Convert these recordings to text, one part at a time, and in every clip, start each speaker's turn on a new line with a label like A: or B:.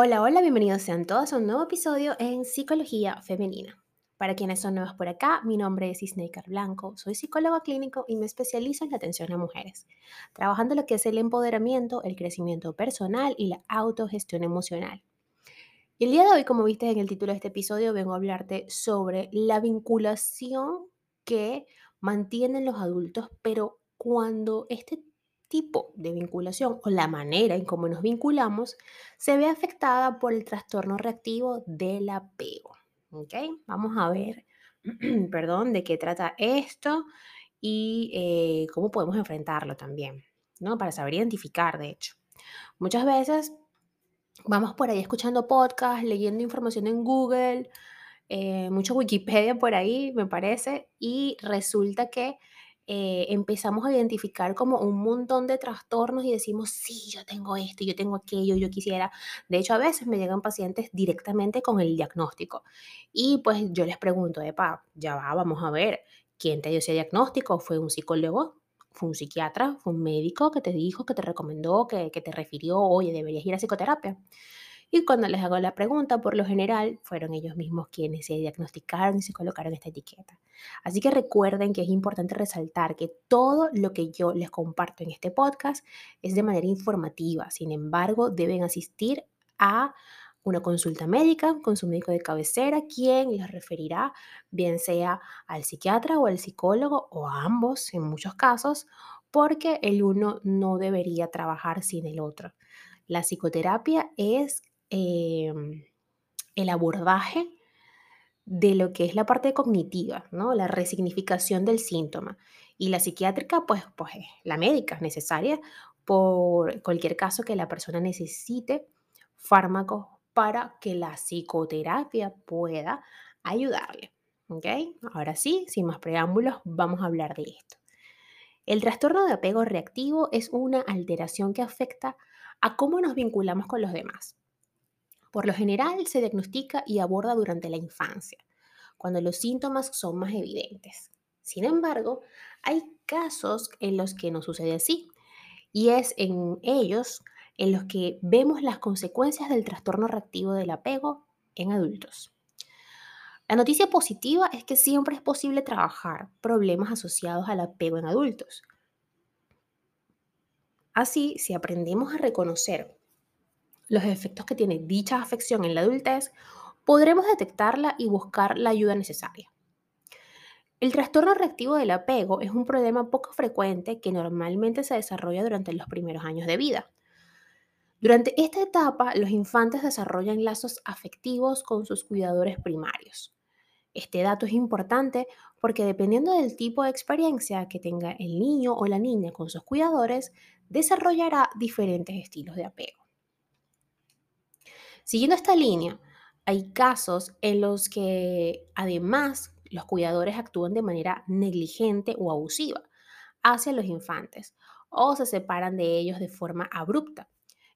A: Hola, hola, bienvenidos sean todos a un nuevo episodio en Psicología Femenina. Para quienes son nuevos por acá, mi nombre es Isneikar Blanco, soy psicólogo clínico y me especializo en la atención a mujeres, trabajando lo que es el empoderamiento, el crecimiento personal y la autogestión emocional. Y el día de hoy, como viste en el título de este episodio, vengo a hablarte sobre la vinculación que mantienen los adultos, pero cuando este tipo de vinculación o la manera en cómo nos vinculamos se ve afectada por el trastorno reactivo del apego. ¿Ok? Vamos a ver, perdón, de qué trata esto y eh, cómo podemos enfrentarlo también, ¿no? Para saber identificar, de hecho. Muchas veces vamos por ahí escuchando podcasts, leyendo información en Google, eh, mucho Wikipedia por ahí, me parece, y resulta que eh, empezamos a identificar como un montón de trastornos y decimos, sí, yo tengo esto, yo tengo aquello, yo quisiera. De hecho, a veces me llegan pacientes directamente con el diagnóstico. Y pues yo les pregunto, epa, ya va, vamos a ver, ¿quién te dio ese diagnóstico? ¿Fue un psicólogo? ¿Fue un psiquiatra? ¿Fue un médico que te dijo, que te recomendó, que, que te refirió, oye, deberías ir a psicoterapia? Y cuando les hago la pregunta, por lo general, fueron ellos mismos quienes se diagnosticaron y se colocaron esta etiqueta. Así que recuerden que es importante resaltar que todo lo que yo les comparto en este podcast es de manera informativa. Sin embargo, deben asistir a una consulta médica con su médico de cabecera, quien les referirá bien sea al psiquiatra o al psicólogo o a ambos en muchos casos, porque el uno no debería trabajar sin el otro. La psicoterapia es Em, el abordaje de lo que es la parte cognitiva, ¿no? La resignificación del síntoma. Y la psiquiátrica, pues, pues la médica es necesaria por cualquier caso que la persona necesite fármacos para que la psicoterapia pueda ayudarle. ¿Ok? Ahora sí, sin más preámbulos, vamos a hablar de esto. El trastorno de apego reactivo es una alteración que afecta a cómo nos vinculamos con los demás. Por lo general se diagnostica y aborda durante la infancia, cuando los síntomas son más evidentes. Sin embargo, hay casos en los que no sucede así, y es en ellos en los que vemos las consecuencias del trastorno reactivo del apego en adultos. La noticia positiva es que siempre es posible trabajar problemas asociados al apego en adultos. Así, si aprendemos a reconocer los efectos que tiene dicha afección en la adultez, podremos detectarla y buscar la ayuda necesaria. El trastorno reactivo del apego es un problema poco frecuente que normalmente se desarrolla durante los primeros años de vida. Durante esta etapa, los infantes desarrollan lazos afectivos con sus cuidadores primarios. Este dato es importante porque dependiendo del tipo de experiencia que tenga el niño o la niña con sus cuidadores, desarrollará diferentes estilos de apego. Siguiendo esta línea, hay casos en los que además los cuidadores actúan de manera negligente o abusiva hacia los infantes o se separan de ellos de forma abrupta.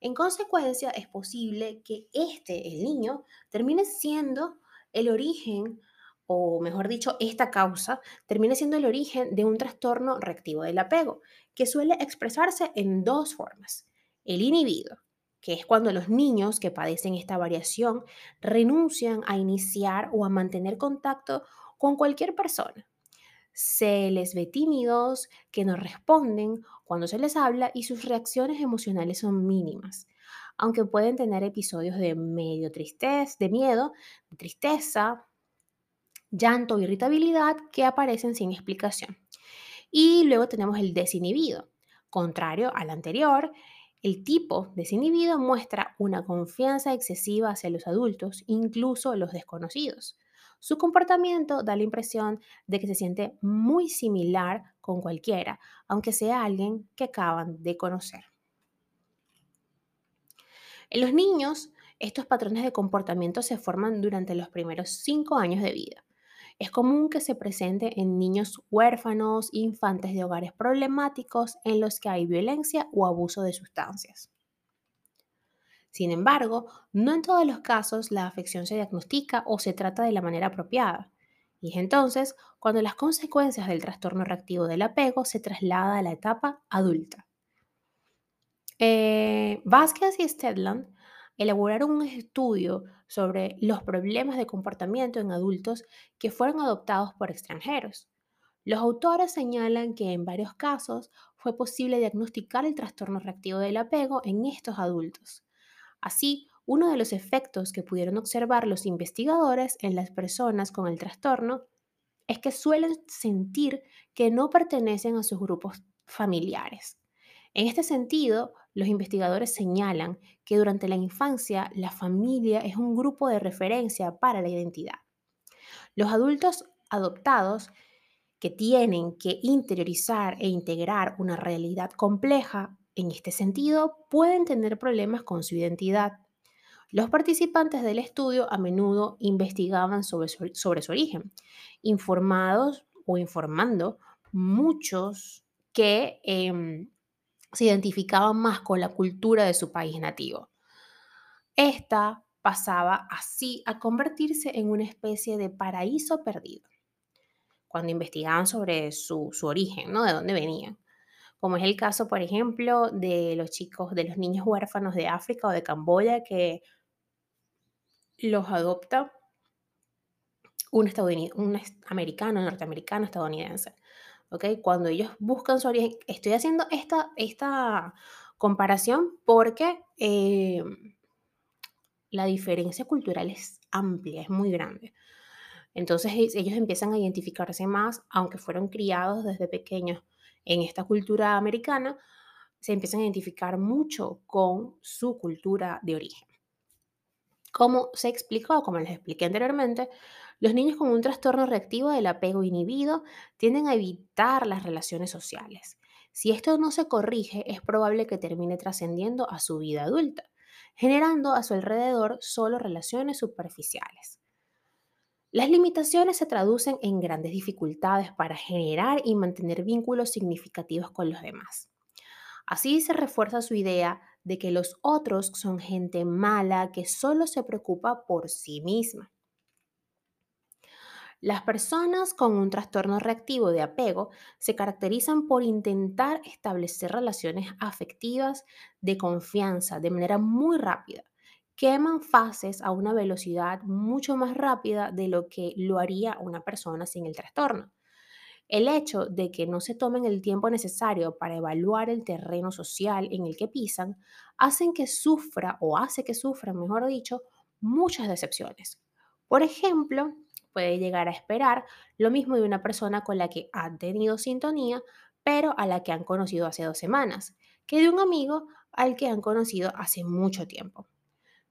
A: En consecuencia, es posible que este, el niño, termine siendo el origen, o mejor dicho, esta causa, termine siendo el origen de un trastorno reactivo del apego, que suele expresarse en dos formas. El inhibido, que es cuando los niños que padecen esta variación renuncian a iniciar o a mantener contacto con cualquier persona. Se les ve tímidos, que no responden cuando se les habla y sus reacciones emocionales son mínimas, aunque pueden tener episodios de medio de miedo, de tristeza, llanto, irritabilidad que aparecen sin explicación. Y luego tenemos el desinhibido, contrario al anterior, el tipo desinhibido muestra una confianza excesiva hacia los adultos, incluso los desconocidos. Su comportamiento da la impresión de que se siente muy similar con cualquiera, aunque sea alguien que acaban de conocer. En los niños, estos patrones de comportamiento se forman durante los primeros cinco años de vida. Es común que se presente en niños huérfanos, infantes de hogares problemáticos en los que hay violencia o abuso de sustancias. Sin embargo, no en todos los casos la afección se diagnostica o se trata de la manera apropiada. Y es entonces cuando las consecuencias del trastorno reactivo del apego se traslada a la etapa adulta. Eh, Vázquez y Stedland elaboraron un estudio sobre los problemas de comportamiento en adultos que fueron adoptados por extranjeros. Los autores señalan que en varios casos fue posible diagnosticar el trastorno reactivo del apego en estos adultos. Así, uno de los efectos que pudieron observar los investigadores en las personas con el trastorno es que suelen sentir que no pertenecen a sus grupos familiares. En este sentido, los investigadores señalan que durante la infancia la familia es un grupo de referencia para la identidad. Los adultos adoptados que tienen que interiorizar e integrar una realidad compleja, en este sentido, pueden tener problemas con su identidad. Los participantes del estudio a menudo investigaban sobre su, sobre su origen, informados o informando muchos que em, se identificaban más con la cultura de su país nativo. Esta pasaba así a convertirse en una especie de paraíso perdido cuando investigaban sobre su, origen, ¿no? De dónde venían. Como es el caso, por ejemplo, de los chicos, de los niños huérfanos de África o de Camboya que los adopta un, un americano, norteamericano, estadounidense. ¿Okay? Cuando ellos buscan su origen, estoy haciendo esta, esta comparación porque eh, la diferencia cultural es amplia, es muy grande. Entonces ellos empiezan a identificarse más, aunque fueron criados desde pequeños en esta cultura americana, se empiezan a identificar mucho con su cultura de origen. Como se explicó, como les expliqué anteriormente, los niños con un trastorno reactivo del apego inhibido tienden a evitar las relaciones sociales. Si esto no se corrige, es probable que termine trascendiendo a su vida adulta, generando a su alrededor solo relaciones superficiales. Las limitaciones se traducen en grandes dificultades para generar y mantener vínculos significativos con los demás. Así se refuerza su idea de que los otros son gente mala que solo se preocupa por sí misma. Las personas con un trastorno reactivo de apego se caracterizan por intentar establecer relaciones afectivas de confianza de manera muy rápida. Queman fases a una velocidad mucho más rápida de lo que lo haría una persona sin el trastorno. El hecho de que no se tomen el tiempo necesario para evaluar el terreno social en el que pisan hacen que sufra o hace que sufra, mejor dicho, muchas decepciones. Por ejemplo, puede llegar a esperar lo mismo de una persona con la que han tenido sintonía, pero a la que han conocido hace dos semanas, que de un amigo al que han conocido hace mucho tiempo.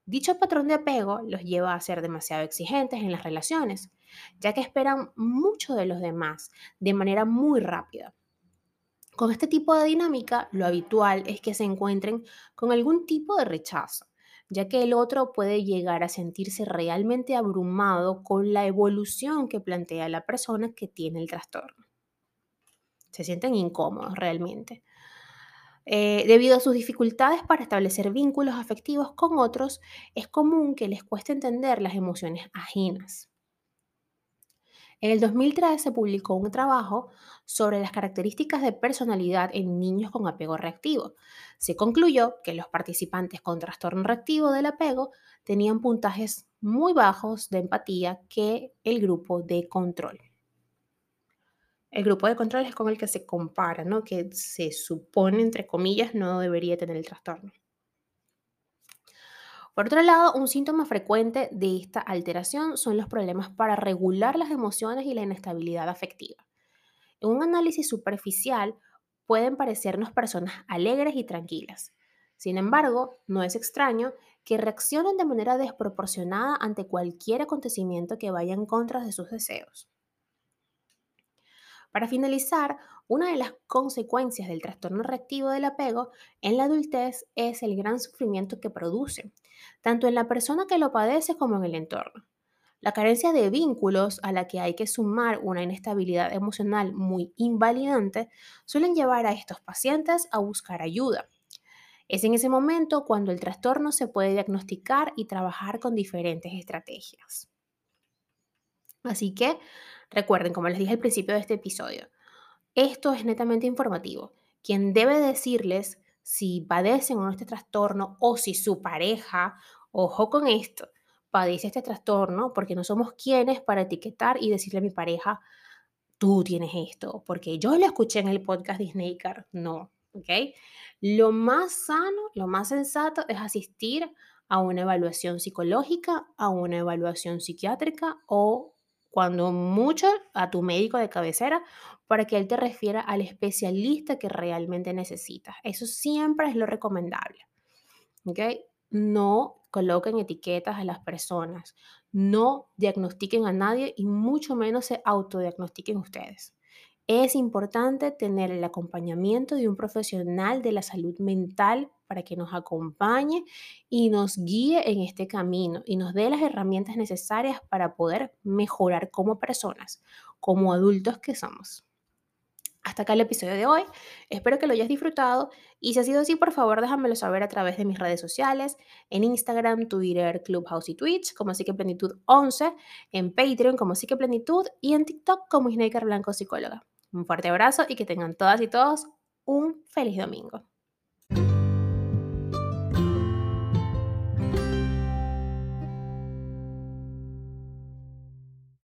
A: Dicho patrón de apego los lleva a ser demasiado exigentes en las relaciones, ya que esperan mucho de los demás de manera muy rápida. Con este tipo de dinámica, lo habitual es que se encuentren con algún tipo de rechazo, ya que el otro puede llegar a sentirse realmente abrumado con la evolución que plantea la persona que tiene el trastorno. Se sienten incómodos realmente. Eh, debido a sus dificultades para establecer vínculos afectivos con otros, es común que les cueste entender las emociones ajenas. En el 2003 se publicó un trabajo sobre las características de personalidad en niños con apego reactivo. Se concluyó que los participantes con trastorno reactivo del apego tenían puntajes muy bajos de empatía que el grupo de control. El grupo de control es con el que se compara, ¿no? que se supone, entre comillas, no debería tener el trastorno. Por otro lado, un síntoma frecuente de esta alteración son los problemas para regular las emociones y la inestabilidad afectiva. En un análisis superficial pueden parecernos personas alegres y tranquilas. Sin embargo, no es extraño que reaccionen de manera desproporcionada ante cualquier acontecimiento que vaya en contra de sus deseos. Para finalizar, una de las consecuencias del trastorno reactivo del apego en la adultez es el gran sufrimiento que produce, tanto en la persona que lo padece como en el entorno. La carencia de vínculos a la que hay que sumar una inestabilidad emocional muy invalidante suelen llevar a estos pacientes a buscar ayuda. Es en ese momento cuando el trastorno se puede diagnosticar y trabajar con diferentes estrategias. Así que recuerden, como les dije al principio de este episodio, esto es netamente informativo. Quien debe decirles si padecen o no este trastorno o si su pareja ojo con esto, padece este trastorno porque no somos quienes para etiquetar y decirle a mi pareja, tú tienes esto, porque yo lo escuché en el podcast de Snaker. No, ¿ok? Lo más sano, lo más sensato es asistir a una evaluación psicológica, a una evaluación psiquiátrica o cuando mucho a tu médico de cabecera para que él te refiera al especialista que realmente necesitas. Eso siempre es lo recomendable. ¿Ok? No coloquen etiquetas a las personas, no diagnostiquen a nadie y mucho menos se autodiagnostiquen ustedes. Es importante tener el acompañamiento de un profesional de la salud mental para que nos acompañe y nos guíe en este camino y nos dé las herramientas necesarias para poder mejorar como personas, como adultos que somos. Hasta acá el episodio de hoy. Espero que lo hayas disfrutado y si ha sido así, por favor déjamelo saber a través de mis redes sociales, en Instagram, Twitter, Clubhouse y Twitch como Plenitud 11, en Patreon como Plenitud y en TikTok como Snaker Blanco Psicóloga. Un fuerte abrazo y que tengan todas y todos un feliz domingo.